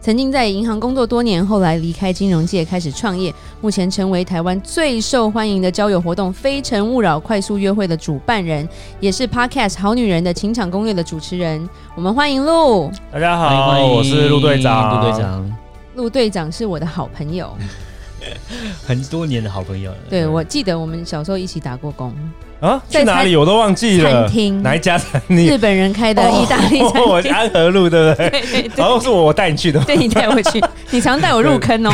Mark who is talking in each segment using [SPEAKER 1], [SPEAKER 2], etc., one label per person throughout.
[SPEAKER 1] 曾经在银行工作多年，后来离开金融界开始创业，目前成为台湾最受欢迎的交友活动《非诚勿扰》快速约会的主办人，也是 Podcast《好女人的情场攻略》的主持人。我们欢迎陆。
[SPEAKER 2] 大家好，我是陆队长。
[SPEAKER 3] 陆队长，
[SPEAKER 1] 陆队长是我的好朋友，
[SPEAKER 3] 很多年的好朋友了。
[SPEAKER 1] 对，我记得我们小时候一起打过工。
[SPEAKER 2] 啊，在哪里我都忘记了。
[SPEAKER 1] 餐厅
[SPEAKER 2] 哪一家餐厅？
[SPEAKER 1] 日本人开的意大利餐厅。
[SPEAKER 2] 我安和路对不对？
[SPEAKER 1] 对 对对。
[SPEAKER 2] 然后是我我带你去的。
[SPEAKER 1] 对，你带我去，你常带我入坑哦。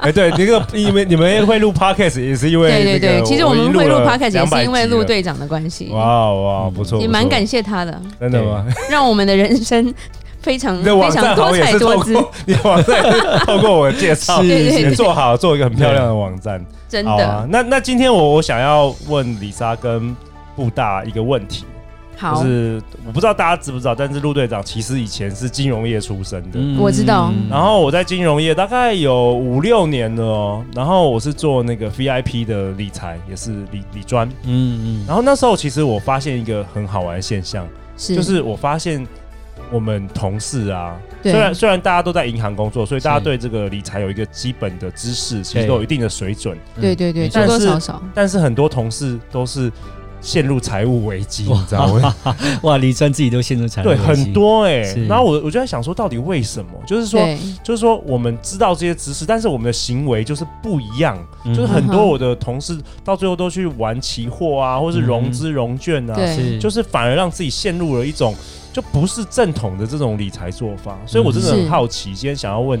[SPEAKER 2] 哎，对，那个因为你们会录 podcast 也是因为。
[SPEAKER 1] 对对对，其实我们会录 podcast 也是因为陆队长的关系。
[SPEAKER 2] 哇哇，不错。
[SPEAKER 1] 也蛮感谢他的。
[SPEAKER 2] 真的吗？
[SPEAKER 1] 让我们的人生非常非常多彩多姿。
[SPEAKER 2] 你网站透过我的介绍，也做好做一个很漂亮的网站。
[SPEAKER 1] 真的。
[SPEAKER 2] 那那今天我我想要问李莎跟。布大一个问题，
[SPEAKER 1] 好，
[SPEAKER 2] 就是我不知道大家知不知道，但是陆队长其实以前是金融业出身的，
[SPEAKER 1] 嗯、我知道。
[SPEAKER 2] 然后我在金融业大概有五六年了哦，然后我是做那个 VIP 的理财，也是理理专，嗯嗯。然后那时候其实我发现一个很好玩的现象，是就是我发现我们同事啊，虽然虽然大家都在银行工作，所以大家对这个理财有一个基本的知识，其实都有一定的水准，
[SPEAKER 1] 对对对，多多少少。
[SPEAKER 2] 但是很多同事都是。陷入财务危机，你知道吗？
[SPEAKER 3] 哇，李专自己都陷入财务危机，
[SPEAKER 2] 对，很多哎、欸。然后我我就在想说，到底为什么？就是说，就是说，我们知道这些知识，但是我们的行为就是不一样。就是很多我的同事到最后都去玩期货啊，或是融资融券啊，就是反而让自己陷入了一种就不是正统的这种理财做法。所以我真的很好奇，今天想要问。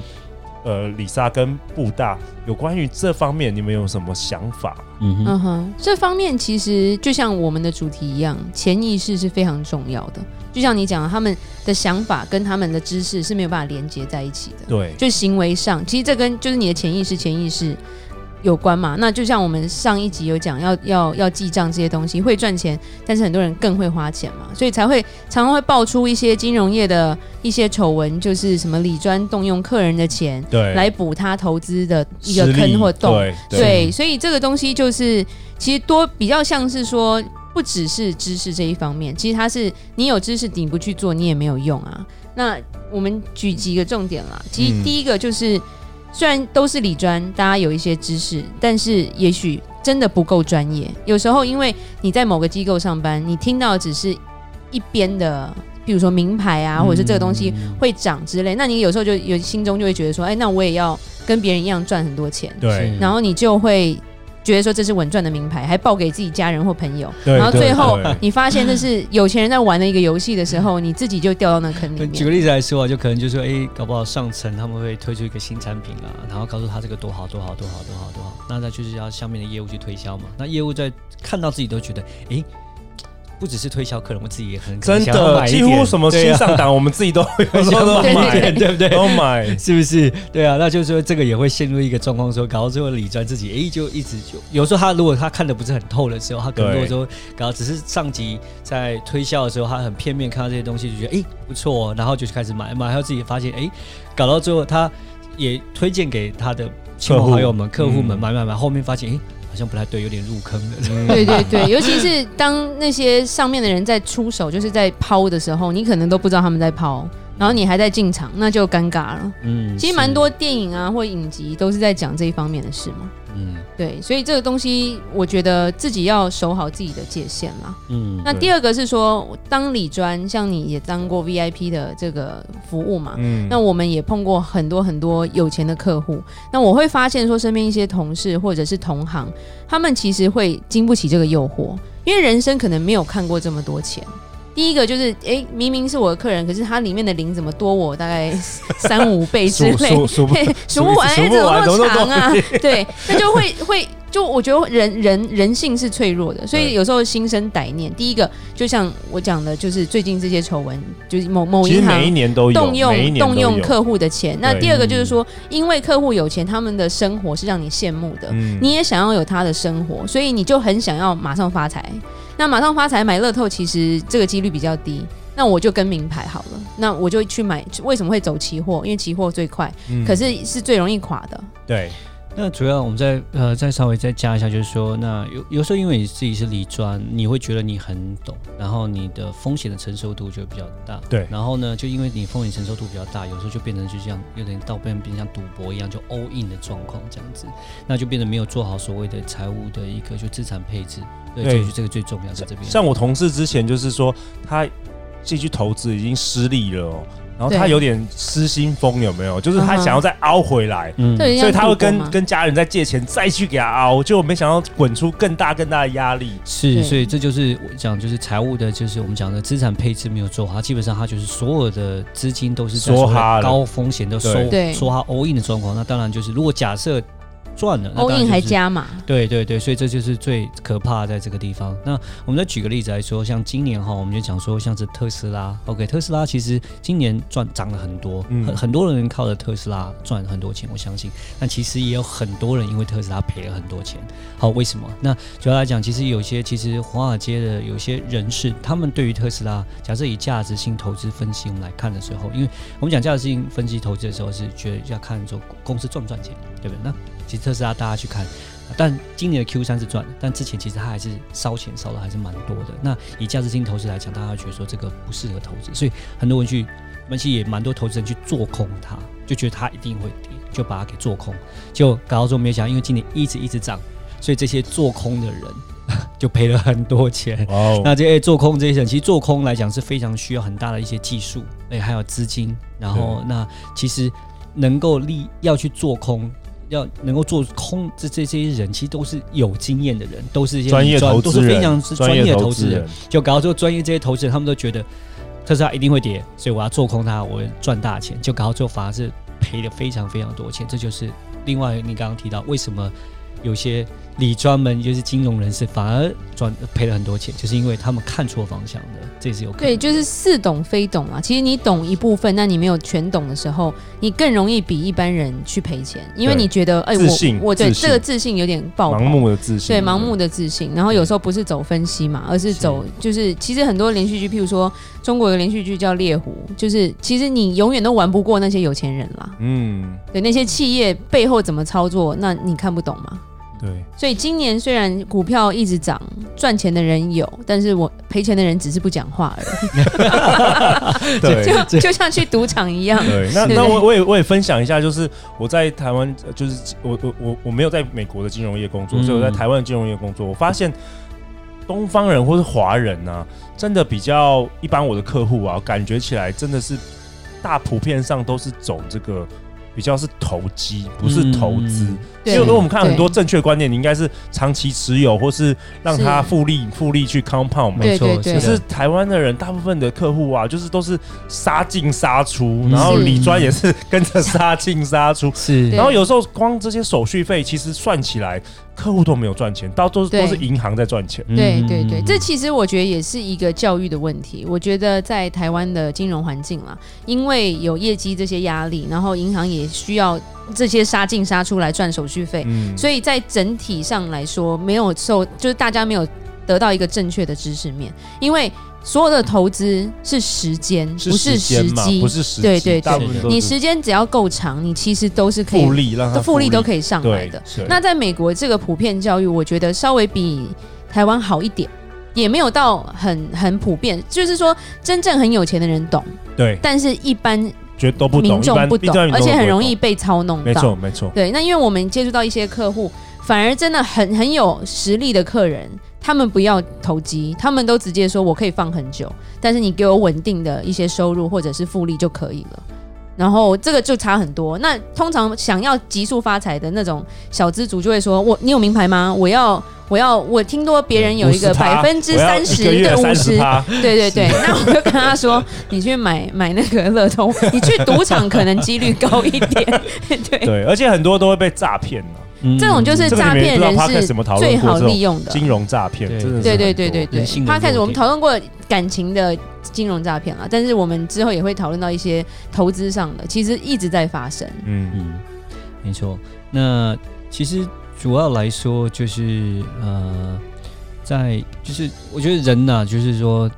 [SPEAKER 2] 呃，李莎跟布大有关于这方面，你们有什么想法？
[SPEAKER 1] 嗯哼，uh huh. 这方面其实就像我们的主题一样，潜意识是非常重要的。就像你讲的，他们的想法跟他们的知识是没有办法连接在一起的。
[SPEAKER 2] 对，
[SPEAKER 1] 就行为上，其实这跟就是你的潜意识，潜意识。有关嘛？那就像我们上一集有讲，要要要记账这些东西会赚钱，但是很多人更会花钱嘛，所以才会常常会爆出一些金融业的一些丑闻，就是什么李专动用客人的钱，对，来补他投资的一个坑或洞，对，对，对，所以这个东西就是其实多比较像是说，不只是知识这一方面，其实它是你有知识你不去做，你也没有用啊。那我们举几个重点啦，其实第一个就是。嗯虽然都是理专，大家有一些知识，但是也许真的不够专业。有时候，因为你在某个机构上班，你听到只是一边的，比如说名牌啊，或者是这个东西会涨之类，那你有时候就有心中就会觉得说，哎，那我也要跟别人一样赚很多钱。对，然后你就会。觉得说这是稳赚的名牌，还报给自己家人或朋友，对然后最后你发现这是有钱人在玩的一个游戏的时候，你自己就掉到那坑里面。
[SPEAKER 3] 举个例子来说啊，就可能就说，哎，搞不好上层他们会推出一个新产品啊，然后告诉他这个多好多好多好多好多好，那他就是要下面的业务去推销嘛。那业务在看到自己都觉得，哎。不只是推销客人，我自己也很
[SPEAKER 2] 真的，几乎什么新上档，我们自己都有时候都买，对不对？都买，
[SPEAKER 3] 是不是？对啊，那就是说这个也会陷入一个状况，说搞到最后理专自己哎，就一直就有时候他如果他看的不是很透的时候，他可能如果说搞到只是上级在推销的时候，他很片面看到这些东西，就觉得哎不错，然后就开始买，买后自己发现哎，搞到最后他也推荐给他的亲朋好友们、客户们买买买，后面发现哎。好好像不太对，有点入坑了。
[SPEAKER 1] 对对对，尤其是当那些上面的人在出手，就是在抛的时候，你可能都不知道他们在抛，然后你还在进场，那就尴尬了。嗯，其实蛮多电影啊或影集都是在讲这一方面的事嘛。嗯，对，所以这个东西，我觉得自己要守好自己的界限啦。嗯，那第二个是说，当理专，像你也当过 VIP 的这个服务嘛，嗯，那我们也碰过很多很多有钱的客户。那我会发现说，身边一些同事或者是同行，他们其实会经不起这个诱惑，因为人生可能没有看过这么多钱。第一个就是，哎、欸，明明是我的客人，可是他里面的零怎么多我大概 三五倍之类，数数不完，哎，怎么那么长啊？对，那就会会。就我觉得人人人性是脆弱的，所以有时候心生歹念。第一个就像我讲的，就是最近这些丑闻，就是某某银行动用动用客户的钱。那第二个就是说，因为客户有钱，他们的生活是让你羡慕的，你也想要有他的生活，所以你就很想要马上发财。那马上发财买乐透，其实这个几率比较低。那我就跟名牌好了，那我就去买。为什么会走期货？因为期货最快，可是是最容易垮的。
[SPEAKER 2] 对。
[SPEAKER 3] 那主要我们再呃再稍微再加一下，就是说，那有有时候因为你自己是理专，你会觉得你很懂，然后你的风险的承受度就比较大。
[SPEAKER 2] 对。
[SPEAKER 3] 然后呢，就因为你风险承受度比较大，有时候就变成就像有点到变变像赌博一样，就 all in 的状况这样子，那就变得没有做好所谓的财务的一个就资产配置。对，对这个最重要在这边。
[SPEAKER 2] 像我同事之前就是说，他继续投资已经失利了哦。然后他有点失心疯，有没有？就是他想要再凹回来，嗯，所以他会跟跟家人再借钱，再去给他凹，就没想到滚出更大更大的压力。
[SPEAKER 3] 是，所以这就是我讲，就是财务的，就是我们讲的资产配置没有做好，基本上他就是所有的资金都是在高风险都收，收他 all in 的状况。那当然就是如果假设。赚了，
[SPEAKER 1] 欧印还加码，
[SPEAKER 3] 对对对，所以这就是最可怕在这个地方。那我们再举个例子来说，像今年哈，我们就讲说，像是特斯拉，OK，特斯拉其实今年赚涨了很多，很、嗯、很多人靠着特斯拉赚很多钱，我相信。但其实也有很多人因为特斯拉赔了很多钱。好，为什么？那主要来讲，其实有些其实华尔街的有些人士，他们对于特斯拉，假设以价值性投资分析我们来看的时候，因为我们讲价值性分析投资的时候，是觉得要看说公司赚不赚钱，对不对？那其实特斯拉大家去看，但今年的 Q 三是赚的，但之前其实它还是烧钱烧的还是蛮多的。那以价值性投资来讲，大家觉得说这个不适合投资，所以很多人去，分析也蛮多投资人去做空它，就觉得它一定会跌，就把它给做空。就搞到最后没想，因为今年一直一直涨，所以这些做空的人就赔了很多钱。哦，那这些做空这些人，其实做空来讲是非常需要很大的一些技术，哎，还有资金。然后那其实能够立要去做空。要能够做空这这这些人，其实都是有经验的人，都是一些专业投资人，都是非常是专业的投资人。就搞到最后，专业这些投资人，他们都觉得特斯拉一定会跌，所以我要做空它，我会赚大钱。就搞到最后，反而是赔了非常非常多钱。这就是另外你刚刚提到为什么有些。理专门就是金融人士，反而赚赔了很多钱，就是因为他们看错方向的，这是有可能。
[SPEAKER 1] 对，就是似懂非懂啊。其实你懂一部分，那你没有全懂的时候，你更容易比一般人去赔钱，因为你觉得，哎，我我对这个自信有点爆棚，
[SPEAKER 2] 盲目的自信，
[SPEAKER 1] 对，盲目的自信。然后有时候不是走分析嘛，而是走就是，其实很多连续剧，譬如说中国有个连续剧叫《猎狐》，就是其实你永远都玩不过那些有钱人啦。嗯，对，那些企业背后怎么操作，那你看不懂吗？
[SPEAKER 2] 对，
[SPEAKER 1] 所以今年虽然股票一直涨，赚钱的人有，但是我赔钱的人只是不讲话而已。对，就就像去赌场一样。
[SPEAKER 2] 对，那那我我也我也分享一下，就是我在台湾，就是我我我我没有在美国的金融业工作，所以我在台湾的金融业工作，我发现东方人或是华人呢、啊，真的比较一般。我的客户啊，感觉起来真的是大普遍上都是走这个。比较是投机，不是投资。嗯、因为如果我们看很多正确观念，你应该是长期持有，或是让它复利复利去 compound。没错，可是台湾的人大部分的客户啊，就是都是杀进杀出，然后理专也是跟着杀进杀出。是，然后有时候光这些手续费，其实算起来。客户都没有赚钱，到都都是银行在赚钱。
[SPEAKER 1] 对对对，这其实我觉得也是一个教育的问题。我觉得在台湾的金融环境啦，因为有业绩这些压力，然后银行也需要这些杀进杀出来赚手续费，嗯，所以在整体上来说，没有受，就是大家没有得到一个正确的知识面，因为。所有的投资是时间，不是时机，
[SPEAKER 2] 不是时机。
[SPEAKER 1] 对对对，你时间只要够长，你其实都是可以复利，让它复利都可以上来的。那在美国这个普遍教育，我觉得稍微比台湾好一点，也没有到很很普遍。就是说，真正很有钱的人懂，
[SPEAKER 2] 对，
[SPEAKER 1] 但是一般
[SPEAKER 2] 觉得都不懂，
[SPEAKER 1] 民众不懂，而且很容易被操弄到。
[SPEAKER 2] 没错没错。
[SPEAKER 1] 对，那因为我们接触到一些客户，反而真的很很有实力的客人。他们不要投机，他们都直接说我可以放很久，但是你给我稳定的一些收入或者是复利就可以了。然后这个就差很多。那通常想要急速发财的那种小资族就会说：“我你有名牌吗？我要我要我听多别人有一个百分之三十对五十，对对对。那我就跟他说：你去买买那个乐透，你去赌场可能几率高一点。对
[SPEAKER 2] 对，而且很多都会被诈骗
[SPEAKER 1] 这种就是诈骗人士最好利用的
[SPEAKER 2] 金融诈骗，真的对
[SPEAKER 1] 对对对对。他开始我们讨论过感情的金融诈骗了，但是我们之后也会讨论到一些投资上的，其实一直在发生。
[SPEAKER 3] 嗯嗯，没错。那其实主要来说就是呃，在就是我觉得人呢，就是说。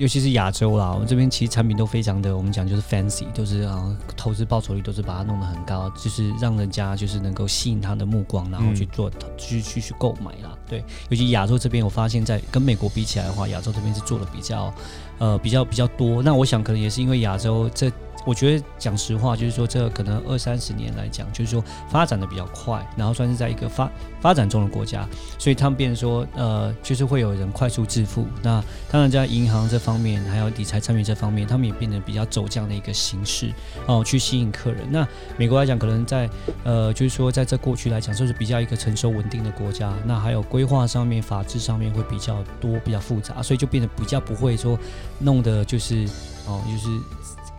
[SPEAKER 3] 尤其是亚洲啦，我们这边其实产品都非常的，我们讲就是 fancy，都是啊投资报酬率都是把它弄得很高，就是让人家就是能够吸引他的目光，然后去做去去去购买啦。对，尤其亚洲这边，我发现在跟美国比起来的话，亚洲这边是做的比较呃比较比较多。那我想可能也是因为亚洲这。我觉得讲实话，就是说，这可能二三十年来讲，就是说发展的比较快，然后算是在一个发发展中的国家，所以他们变成说，呃，就是会有人快速致富。那当然在银行这方面，还有理财产品这方面，他们也变得比较走这样的一个形式哦，去吸引客人。那美国来讲，可能在呃，就是说在这过去来讲，就是比较一个成熟稳定的国家。那还有规划上面、法制上面会比较多、比较复杂，所以就变得比较不会说弄的，就是哦，就是。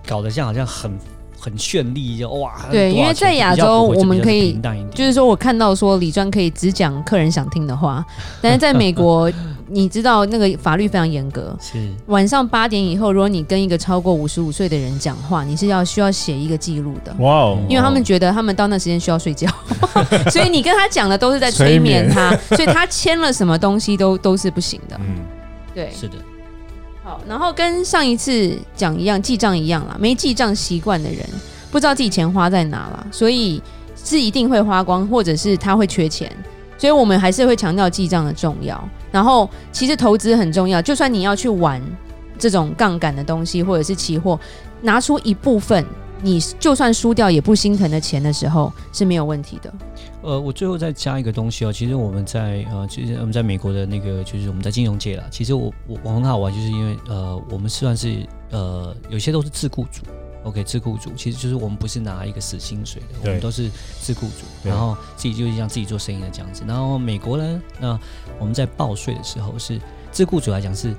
[SPEAKER 3] 搞得像好像很很绚丽，就哇！
[SPEAKER 1] 对，因为在亚洲我们可以，就是说我看到说理专可以只讲客人想听的话，但是在美国，你知道那个法律非常严格，是晚上八点以后，如果你跟一个超过五十五岁的人讲话，你是要需要写一个记录的。哇哦！因为他们觉得他们到那时间需要睡觉，所以你跟他讲的都是在催眠他，所以他签了什么东西都都是不行的。嗯，对，
[SPEAKER 3] 是的。
[SPEAKER 1] 好然后跟上一次讲一样，记账一样啦。没记账习惯的人，不知道自己钱花在哪了，所以是一定会花光，或者是他会缺钱。所以我们还是会强调记账的重要。然后其实投资很重要，就算你要去玩这种杠杆的东西，或者是期货，拿出一部分。你就算输掉也不心疼的钱的时候是没有问题的。
[SPEAKER 3] 呃，我最后再加一个东西哦，其实我们在呃，其实我们在美国的那个，就是我们在金融界啦。其实我我我很好玩，就是因为呃，我们算是呃，有些都是自雇主，OK，自雇主其实就是我们不是拿一个死薪水的，我们都是自雇主，然后自己就是像自己做生意的这样子。然后美国呢，那我们在报税的时候是自雇主来讲是，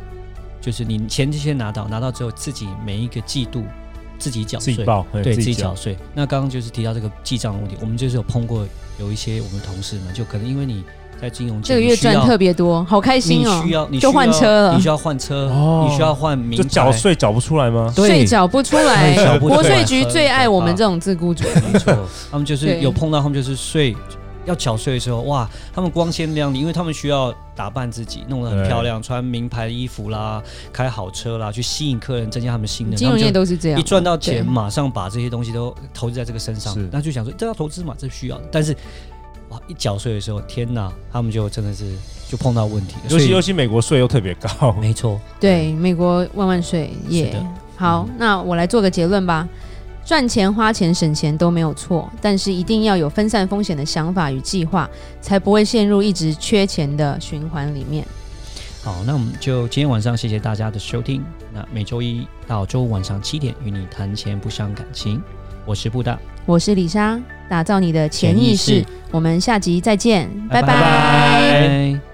[SPEAKER 3] 就是你钱先拿到，拿到之后自己每一个季度。自己缴税，对自己缴税。那刚刚就是提到这个记账的问题，我们就是有碰过有一些我们同事们，就可能因为你在金融
[SPEAKER 1] 这个月赚特别多，好开心哦！
[SPEAKER 3] 你需要，你
[SPEAKER 1] 就换车了，
[SPEAKER 3] 你需要换车，你需要换名，
[SPEAKER 2] 就缴税缴不出来吗？
[SPEAKER 1] 税缴不出来，国税局最爱我们这种自雇主，
[SPEAKER 3] 没错，他们就是有碰到，他们就是税。要缴税的时候，哇，他们光鲜亮丽，因为他们需要打扮自己，弄得很漂亮，穿名牌衣服啦，开好车啦，去吸引客人，增加他们信任。
[SPEAKER 1] 金融业都是这样，
[SPEAKER 3] 一赚到钱，马上把这些东西都投资在这个身上，那就想说这要投资嘛，这需要。但是，哇，一缴税的时候，天哪，他们就真的是就碰到问题了。
[SPEAKER 2] 尤其尤其美国税又特别高，
[SPEAKER 3] 没错，
[SPEAKER 1] 对，美国万万税耶。好，那我来做个结论吧。赚钱、花钱、省钱都没有错，但是一定要有分散风险的想法与计划，才不会陷入一直缺钱的循环里面。
[SPEAKER 3] 好，那我们就今天晚上谢谢大家的收听。那每周一到周五晚上七点与你谈钱不伤感情，我是布达，
[SPEAKER 1] 我是李莎，打造你的潜意识。意识。我们下集再见，拜拜。
[SPEAKER 3] 拜拜。